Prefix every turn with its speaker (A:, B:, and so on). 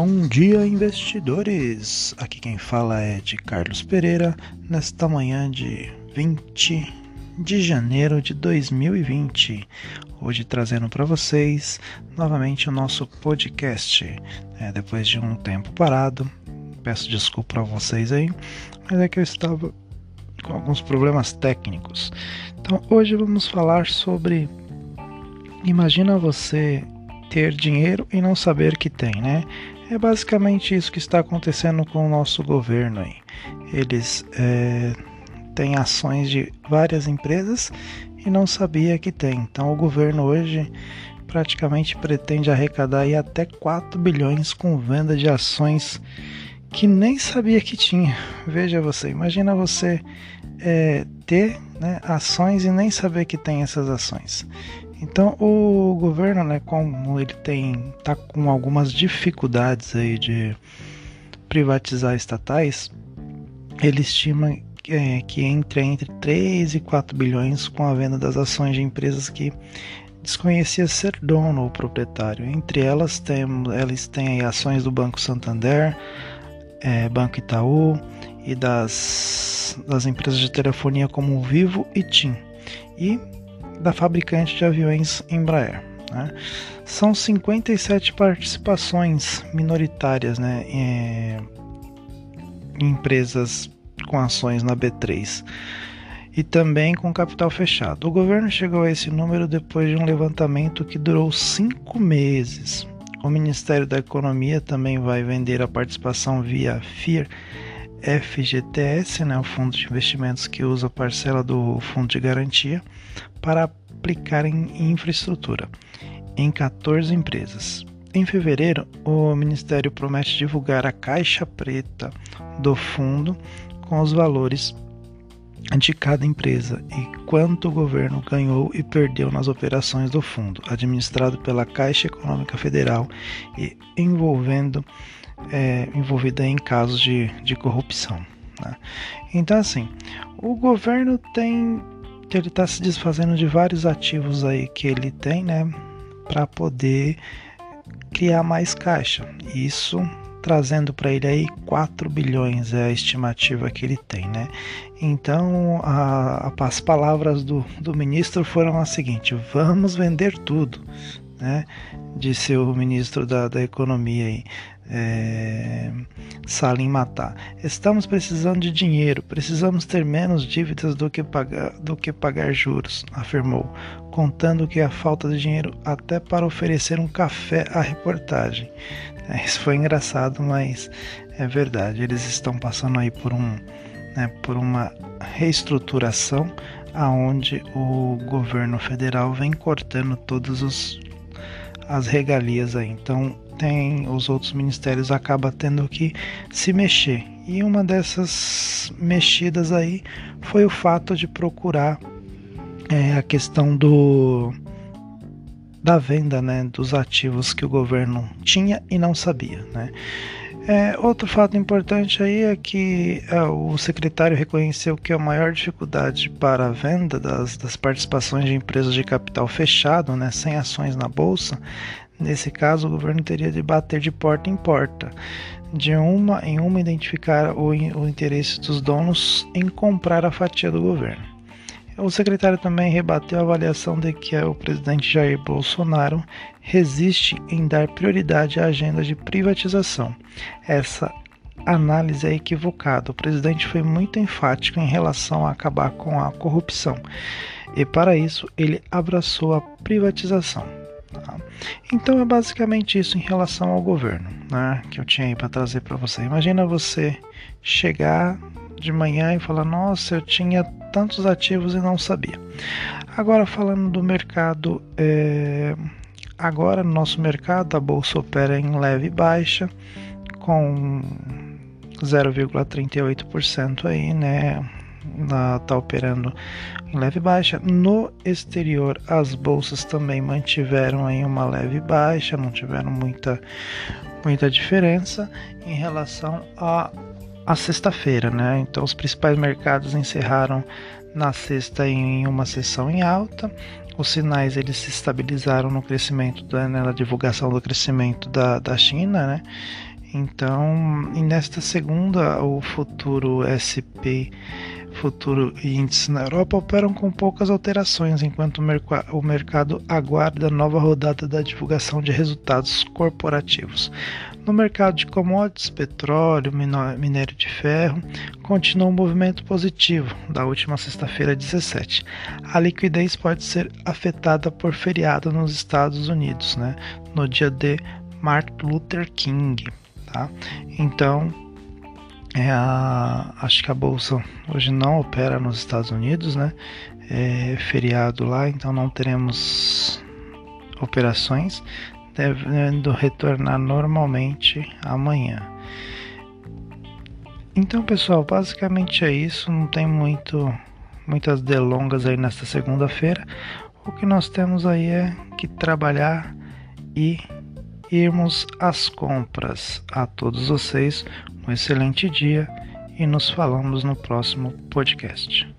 A: Bom dia, investidores! Aqui quem fala é de Carlos Pereira, nesta manhã de 20 de janeiro de 2020. Hoje trazendo para vocês novamente o nosso podcast. É, depois de um tempo parado, peço desculpa a vocês aí, mas é que eu estava com alguns problemas técnicos. Então hoje vamos falar sobre. Imagina você ter dinheiro e não saber que tem, né? É basicamente isso que está acontecendo com o nosso governo aí. Eles é, têm ações de várias empresas e não sabia que tem. Então o governo hoje praticamente pretende arrecadar aí até 4 bilhões com venda de ações que nem sabia que tinha. Veja você, imagina você é, ter né, ações e nem saber que tem essas ações. Então o governo, né, como ele tem tá com algumas dificuldades aí de privatizar estatais, ele estima é, que entre entre 3 e 4 bilhões com a venda das ações de empresas que desconhecia ser dono ou proprietário. Entre elas tem, elas têm ações do Banco Santander, é, Banco Itaú e das, das empresas de telefonia como Vivo e TIM. E da fabricante de aviões Embraer. Né? São 57 participações minoritárias né, em, em empresas com ações na B3 e também com capital fechado. O governo chegou a esse número depois de um levantamento que durou cinco meses. O Ministério da Economia também vai vender a participação via FIR FGTS, né, o fundo de investimentos que usa a parcela do fundo de garantia, para aplicar em infraestrutura em 14 empresas. Em fevereiro, o Ministério promete divulgar a caixa preta do fundo com os valores de cada empresa e quanto o governo ganhou e perdeu nas operações do fundo, administrado pela Caixa Econômica Federal e envolvendo é, envolvida em casos de, de corrupção. Né? Então, assim, o governo tem ele está se desfazendo de vários ativos aí que ele tem, né, para poder criar mais caixa. Isso trazendo para ele aí 4 bilhões é a estimativa que ele tem, né? Então a, a, as palavras do, do ministro foram as seguintes: vamos vender tudo, né? Disse o ministro da, da Economia aí é, Salim Matar. Estamos precisando de dinheiro, precisamos ter menos dívidas do que, pagar, do que pagar juros, afirmou, contando que a falta de dinheiro até para oferecer um café à reportagem. Isso foi engraçado, mas é verdade. Eles estão passando aí por um, né, por uma reestruturação aonde o governo federal vem cortando todas os, as regalias aí. Então tem os outros ministérios acaba tendo que se mexer. E uma dessas mexidas aí foi o fato de procurar é, a questão do da venda né, dos ativos que o governo tinha e não sabia. Né? É, outro fato importante aí é que é, o secretário reconheceu que a maior dificuldade para a venda das, das participações de empresas de capital fechado, né, sem ações na bolsa, Nesse caso, o governo teria de bater de porta em porta, de uma em uma identificar o, o interesse dos donos em comprar a fatia do governo. O secretário também rebateu a avaliação de que o presidente Jair Bolsonaro resiste em dar prioridade à agenda de privatização. Essa análise é equivocada. O presidente foi muito enfático em relação a acabar com a corrupção e, para isso, ele abraçou a privatização. Tá? Então é basicamente isso em relação ao governo, né, que eu tinha aí para trazer para você. Imagina você chegar de manhã e falar: Nossa, eu tinha tantos ativos e não sabia. Agora falando do mercado, é... agora no nosso mercado a bolsa opera em leve baixa com 0,38% aí, né? está operando em leve baixa. No exterior, as bolsas também mantiveram em uma leve baixa, não tiveram muita, muita diferença em relação a a sexta-feira, né? Então os principais mercados encerraram na sexta em uma sessão em alta. Os sinais eles se estabilizaram no crescimento da, né, na divulgação do crescimento da, da China, né? Então, nesta segunda, o futuro SP futuro e índices na Europa operam com poucas alterações, enquanto o mercado aguarda nova rodada da divulgação de resultados corporativos. No mercado de commodities, petróleo, minério de ferro, continua um movimento positivo da última sexta-feira 17. A liquidez pode ser afetada por feriado nos Estados Unidos, né, no dia de Martin Luther King. Tá? Então, é a, acho que a bolsa hoje não opera nos Estados Unidos, né? É feriado lá, então não teremos operações, devendo retornar normalmente amanhã. Então, pessoal, basicamente é isso. Não tem muito, muitas delongas aí nesta segunda-feira. O que nós temos aí é que trabalhar e irmos às compras. A todos vocês, um excelente dia e nos falamos no próximo podcast.